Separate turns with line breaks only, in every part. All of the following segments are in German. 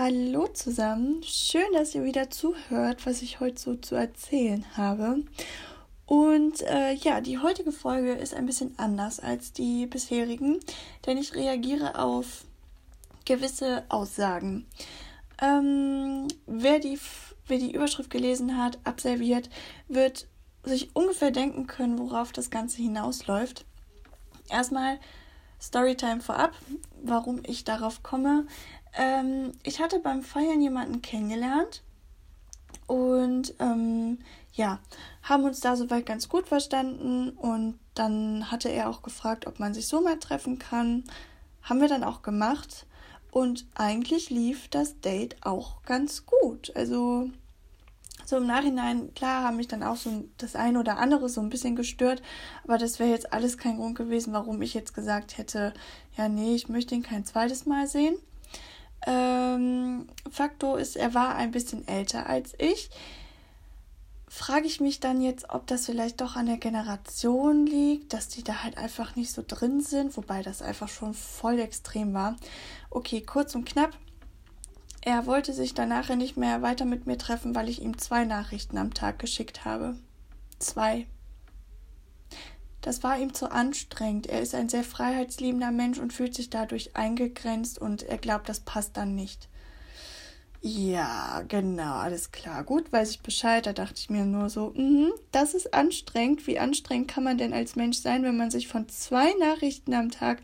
Hallo zusammen, schön, dass ihr wieder zuhört, was ich heute so zu erzählen habe. Und äh, ja, die heutige Folge ist ein bisschen anders als die bisherigen, denn ich reagiere auf gewisse Aussagen. Ähm, wer, die, wer die Überschrift gelesen hat, absolviert, wird sich ungefähr denken können, worauf das Ganze hinausläuft. Erstmal Storytime vorab, warum ich darauf komme. Ähm, ich hatte beim Feiern jemanden kennengelernt und ähm, ja, haben uns da soweit ganz gut verstanden und dann hatte er auch gefragt, ob man sich so mal treffen kann. Haben wir dann auch gemacht und eigentlich lief das Date auch ganz gut. Also so im Nachhinein, klar, haben mich dann auch so das eine oder andere so ein bisschen gestört, aber das wäre jetzt alles kein Grund gewesen, warum ich jetzt gesagt hätte, ja, nee, ich möchte ihn kein zweites Mal sehen. Ähm, Faktor ist, er war ein bisschen älter als ich. Frage ich mich dann jetzt, ob das vielleicht doch an der Generation liegt, dass die da halt einfach nicht so drin sind, wobei das einfach schon voll extrem war. Okay, kurz und knapp. Er wollte sich danach nicht mehr weiter mit mir treffen, weil ich ihm zwei Nachrichten am Tag geschickt habe. Zwei. Das war ihm zu anstrengend. Er ist ein sehr freiheitsliebender Mensch und fühlt sich dadurch eingegrenzt und er glaubt, das passt dann nicht. Ja, genau, alles klar. Gut, weiß ich Bescheid. Da dachte ich mir nur so, mh, das ist anstrengend. Wie anstrengend kann man denn als Mensch sein, wenn man sich von zwei Nachrichten am Tag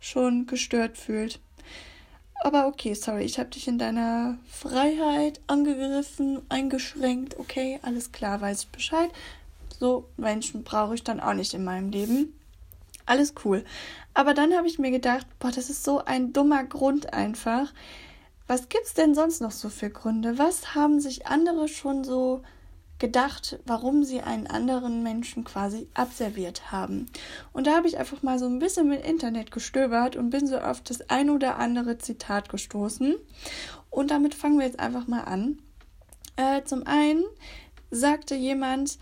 schon gestört fühlt? Aber okay, sorry, ich habe dich in deiner Freiheit angegriffen, eingeschränkt. Okay, alles klar, weiß ich Bescheid. So Menschen brauche ich dann auch nicht in meinem Leben. Alles cool. Aber dann habe ich mir gedacht, boah, das ist so ein dummer Grund einfach. Was gibt's denn sonst noch so für Gründe? Was haben sich andere schon so gedacht, warum sie einen anderen Menschen quasi abserviert haben. Und da habe ich einfach mal so ein bisschen mit Internet gestöbert und bin so auf das ein oder andere Zitat gestoßen. Und damit fangen wir jetzt einfach mal an. Äh, zum einen sagte jemand,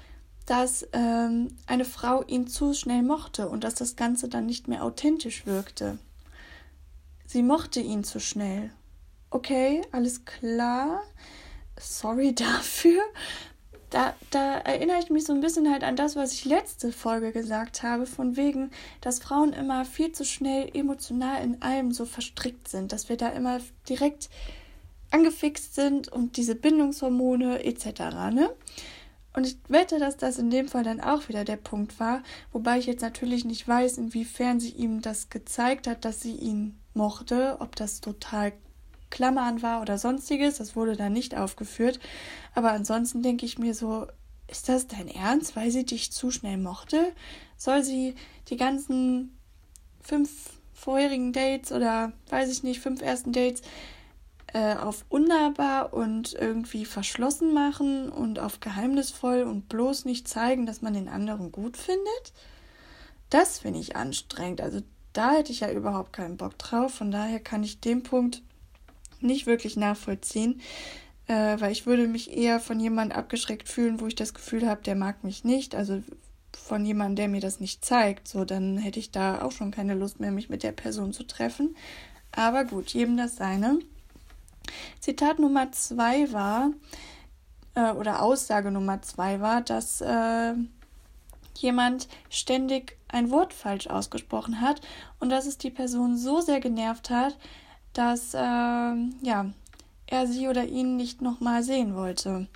dass ähm, eine Frau ihn zu schnell mochte und dass das Ganze dann nicht mehr authentisch wirkte. Sie mochte ihn zu schnell. Okay, alles klar. Sorry dafür da, da erinnere ich mich so ein bisschen halt an das, was ich letzte Folge gesagt habe, von wegen, dass Frauen immer viel zu schnell emotional in allem so verstrickt sind, dass wir da immer direkt angefixt sind und diese Bindungshormone etc. Ne? Und ich wette, dass das in dem Fall dann auch wieder der Punkt war, wobei ich jetzt natürlich nicht weiß, inwiefern sie ihm das gezeigt hat, dass sie ihn mochte, ob das total Klammern war oder sonstiges. Das wurde da nicht aufgeführt. Aber ansonsten denke ich mir so, ist das dein Ernst, weil sie dich zu schnell mochte? Soll sie die ganzen fünf vorherigen Dates oder weiß ich nicht, fünf ersten Dates äh, auf unnahbar und irgendwie verschlossen machen und auf geheimnisvoll und bloß nicht zeigen, dass man den anderen gut findet? Das finde ich anstrengend. Also da hätte ich ja überhaupt keinen Bock drauf. Von daher kann ich den Punkt nicht wirklich nachvollziehen, äh, weil ich würde mich eher von jemandem abgeschreckt fühlen, wo ich das Gefühl habe, der mag mich nicht, also von jemandem, der mir das nicht zeigt, so dann hätte ich da auch schon keine Lust mehr, mich mit der Person zu treffen. Aber gut, jedem das seine. Zitat Nummer zwei war, äh, oder Aussage Nummer zwei war, dass äh, jemand ständig ein Wort falsch ausgesprochen hat und dass es die Person so sehr genervt hat, dass äh, ja, er sie oder ihn nicht nochmal sehen wollte.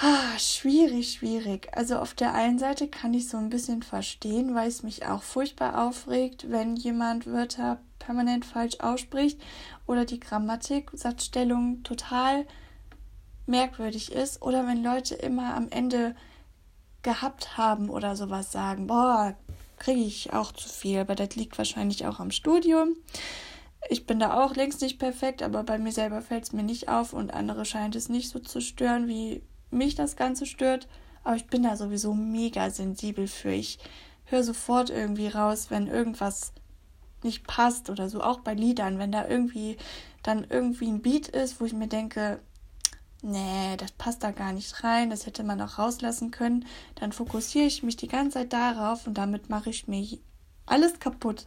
Ah, schwierig, schwierig. Also auf der einen Seite kann ich so ein bisschen verstehen, weil es mich auch furchtbar aufregt, wenn jemand Wörter permanent falsch ausspricht oder die Grammatik, Satzstellung total merkwürdig ist oder wenn Leute immer am Ende gehabt haben oder sowas sagen, boah, kriege ich auch zu viel, aber das liegt wahrscheinlich auch am Studium. Ich bin da auch längst nicht perfekt, aber bei mir selber fällt es mir nicht auf und andere scheint es nicht so zu stören, wie mich das Ganze stört. Aber ich bin da sowieso mega sensibel für. Ich höre sofort irgendwie raus, wenn irgendwas nicht passt oder so, auch bei Liedern, wenn da irgendwie dann irgendwie ein Beat ist, wo ich mir denke, nee, das passt da gar nicht rein, das hätte man auch rauslassen können, dann fokussiere ich mich die ganze Zeit darauf und damit mache ich mir alles kaputt.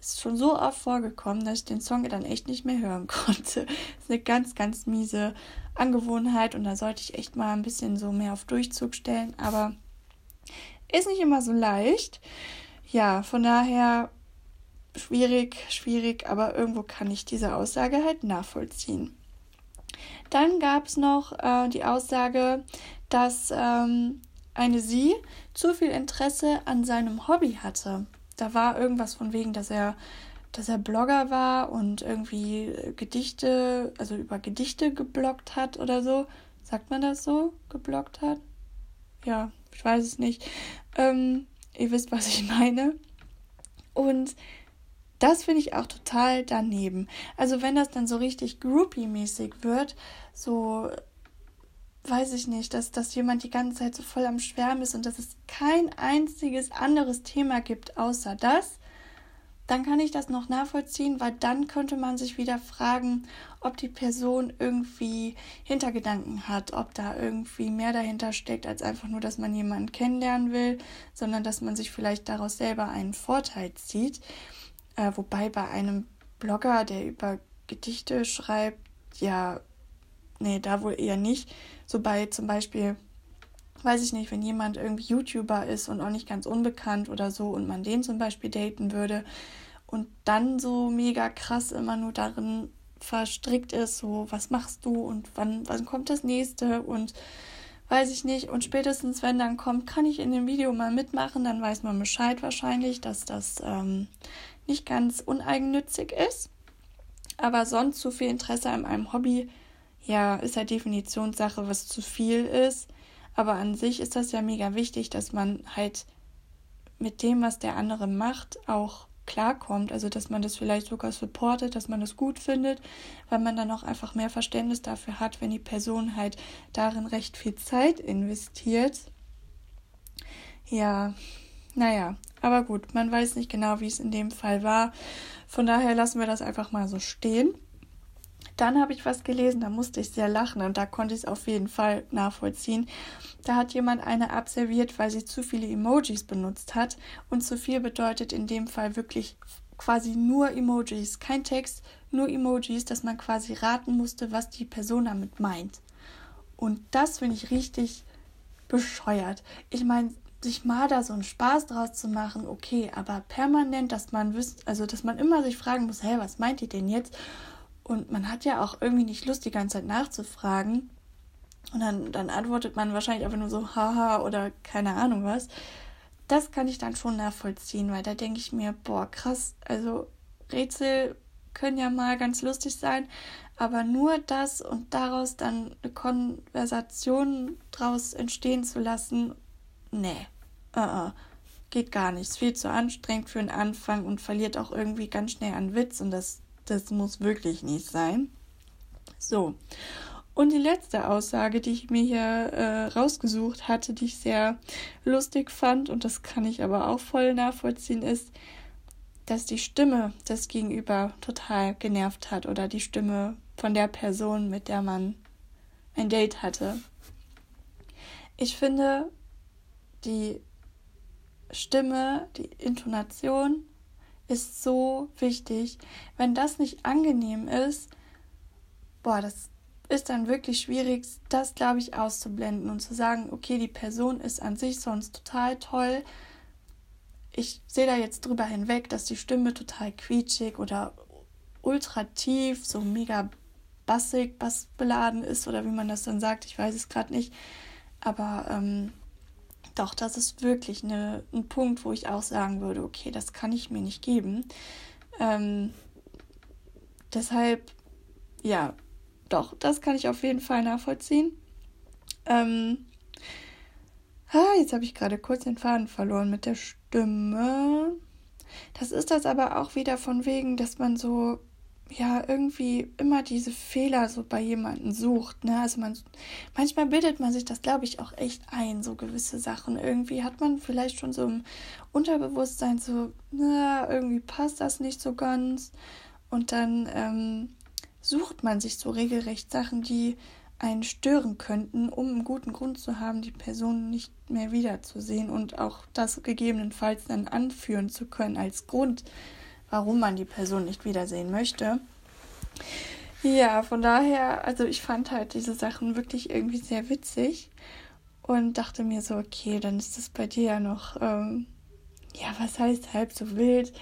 ist schon so oft vorgekommen, dass ich den Song dann echt nicht mehr hören konnte. Das ist eine ganz, ganz miese Angewohnheit und da sollte ich echt mal ein bisschen so mehr auf Durchzug stellen, aber ist nicht immer so leicht. Ja, von daher schwierig, schwierig, aber irgendwo kann ich diese Aussage halt nachvollziehen. Dann gab es noch äh, die Aussage, dass ähm, eine sie zu viel Interesse an seinem Hobby hatte. Da war irgendwas von wegen, dass er, dass er Blogger war und irgendwie Gedichte, also über Gedichte gebloggt hat oder so. Sagt man das so? Gebloggt hat? Ja, ich weiß es nicht. Ähm, ihr wisst, was ich meine. Und das finde ich auch total daneben. Also wenn das dann so richtig groupie-mäßig wird, so weiß ich nicht, dass, dass jemand die ganze Zeit so voll am Schwärmen ist und dass es kein einziges anderes Thema gibt außer das, dann kann ich das noch nachvollziehen, weil dann könnte man sich wieder fragen, ob die Person irgendwie Hintergedanken hat, ob da irgendwie mehr dahinter steckt, als einfach nur, dass man jemanden kennenlernen will, sondern dass man sich vielleicht daraus selber einen Vorteil zieht. Äh, wobei bei einem Blogger, der über Gedichte schreibt, ja, nee, da wohl eher nicht. So bei zum Beispiel, weiß ich nicht, wenn jemand irgendwie YouTuber ist und auch nicht ganz unbekannt oder so und man den zum Beispiel daten würde und dann so mega krass immer nur darin verstrickt ist, so was machst du und wann, wann kommt das nächste und weiß ich nicht. Und spätestens, wenn dann kommt, kann ich in dem Video mal mitmachen, dann weiß man Bescheid wahrscheinlich, dass das ähm, nicht ganz uneigennützig ist. Aber sonst zu viel Interesse an einem Hobby ja, ist halt Definitionssache, was zu viel ist. Aber an sich ist das ja mega wichtig, dass man halt mit dem, was der andere macht, auch klarkommt. Also, dass man das vielleicht sogar supportet, dass man das gut findet, weil man dann auch einfach mehr Verständnis dafür hat, wenn die Person halt darin recht viel Zeit investiert. Ja, naja, aber gut, man weiß nicht genau, wie es in dem Fall war. Von daher lassen wir das einfach mal so stehen. Dann habe ich was gelesen, da musste ich sehr lachen und da konnte ich es auf jeden Fall nachvollziehen. Da hat jemand eine abserviert, weil sie zu viele Emojis benutzt hat. Und zu viel bedeutet in dem Fall wirklich quasi nur Emojis, kein Text, nur Emojis, dass man quasi raten musste, was die Person damit meint. Und das finde ich richtig bescheuert. Ich meine, sich mal da so einen Spaß draus zu machen, okay, aber permanent, dass man wüsste, also dass man immer sich fragen muss, hey, was meint ihr denn jetzt? Und man hat ja auch irgendwie nicht Lust, die ganze Zeit nachzufragen. Und dann, dann antwortet man wahrscheinlich einfach nur so, haha oder keine Ahnung was. Das kann ich dann schon nachvollziehen, weil da denke ich mir, boah, krass, also Rätsel können ja mal ganz lustig sein, aber nur das und daraus dann eine Konversation draus entstehen zu lassen, nee, uh -uh, geht gar nicht. Ist viel zu anstrengend für den Anfang und verliert auch irgendwie ganz schnell an Witz und das das muss wirklich nicht sein. So. Und die letzte Aussage, die ich mir hier äh, rausgesucht hatte, die ich sehr lustig fand, und das kann ich aber auch voll nachvollziehen, ist, dass die Stimme das Gegenüber total genervt hat oder die Stimme von der Person, mit der man ein Date hatte. Ich finde, die Stimme, die Intonation ist so wichtig. Wenn das nicht angenehm ist, boah, das ist dann wirklich schwierig, das, glaube ich, auszublenden und zu sagen, okay, die Person ist an sich sonst total toll. Ich sehe da jetzt drüber hinweg, dass die Stimme total quietschig oder ultra tief, so mega bassig, bassbeladen ist oder wie man das dann sagt, ich weiß es gerade nicht. Aber ähm, doch, das ist wirklich eine, ein Punkt, wo ich auch sagen würde, okay, das kann ich mir nicht geben. Ähm, deshalb, ja, doch, das kann ich auf jeden Fall nachvollziehen. Ähm, ah, jetzt habe ich gerade kurz den Faden verloren mit der Stimme. Das ist das aber auch wieder von wegen, dass man so ja irgendwie immer diese Fehler so bei jemandem sucht. Ne? Also man manchmal bildet man sich das, glaube ich, auch echt ein, so gewisse Sachen. Irgendwie hat man vielleicht schon so im Unterbewusstsein so, na, irgendwie passt das nicht so ganz. Und dann ähm, sucht man sich so regelrecht Sachen, die einen stören könnten, um einen guten Grund zu haben, die Person nicht mehr wiederzusehen und auch das gegebenenfalls dann anführen zu können als Grund, warum man die Person nicht wiedersehen möchte. Ja, von daher, also ich fand halt diese Sachen wirklich irgendwie sehr witzig und dachte mir so, okay, dann ist das bei dir ja noch, ähm, ja, was heißt halb so wild?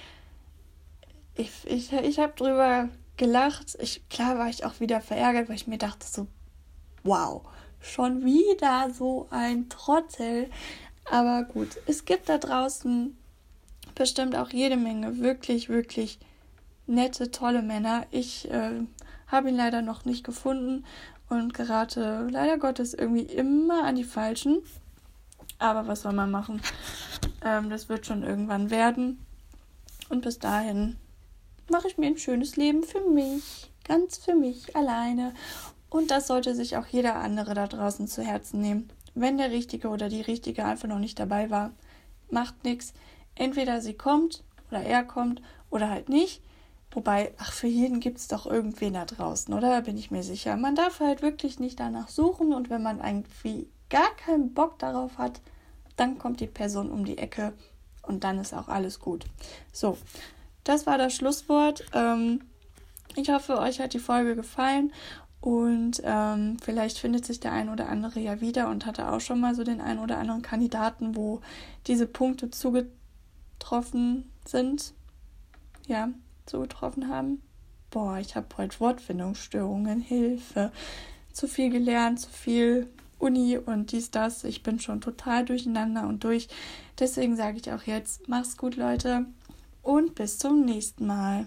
Ich, ich, ich habe drüber gelacht. Ich, klar war ich auch wieder verärgert, weil ich mir dachte so, wow, schon wieder so ein Trottel. Aber gut, es gibt da draußen bestimmt auch jede Menge wirklich, wirklich nette, tolle Männer. Ich äh, habe ihn leider noch nicht gefunden und gerate leider Gottes irgendwie immer an die Falschen. Aber was soll man machen? Ähm, das wird schon irgendwann werden. Und bis dahin mache ich mir ein schönes Leben für mich, ganz für mich alleine. Und das sollte sich auch jeder andere da draußen zu Herzen nehmen. Wenn der Richtige oder die Richtige einfach noch nicht dabei war, macht nichts. Entweder sie kommt oder er kommt oder halt nicht. Wobei, ach, für jeden gibt es doch irgendwen da draußen, oder? Da bin ich mir sicher. Man darf halt wirklich nicht danach suchen und wenn man irgendwie gar keinen Bock darauf hat, dann kommt die Person um die Ecke und dann ist auch alles gut. So, das war das Schlusswort. Ähm, ich hoffe, euch hat die Folge gefallen und ähm, vielleicht findet sich der ein oder andere ja wieder und hatte auch schon mal so den ein oder anderen Kandidaten, wo diese Punkte zugetroffen sind. Ja, zugetroffen haben. Boah, ich habe heute Wortfindungsstörungen, Hilfe. Zu viel gelernt, zu viel Uni und dies, das. Ich bin schon total durcheinander und durch. Deswegen sage ich auch jetzt, mach's gut, Leute. Und bis zum nächsten Mal.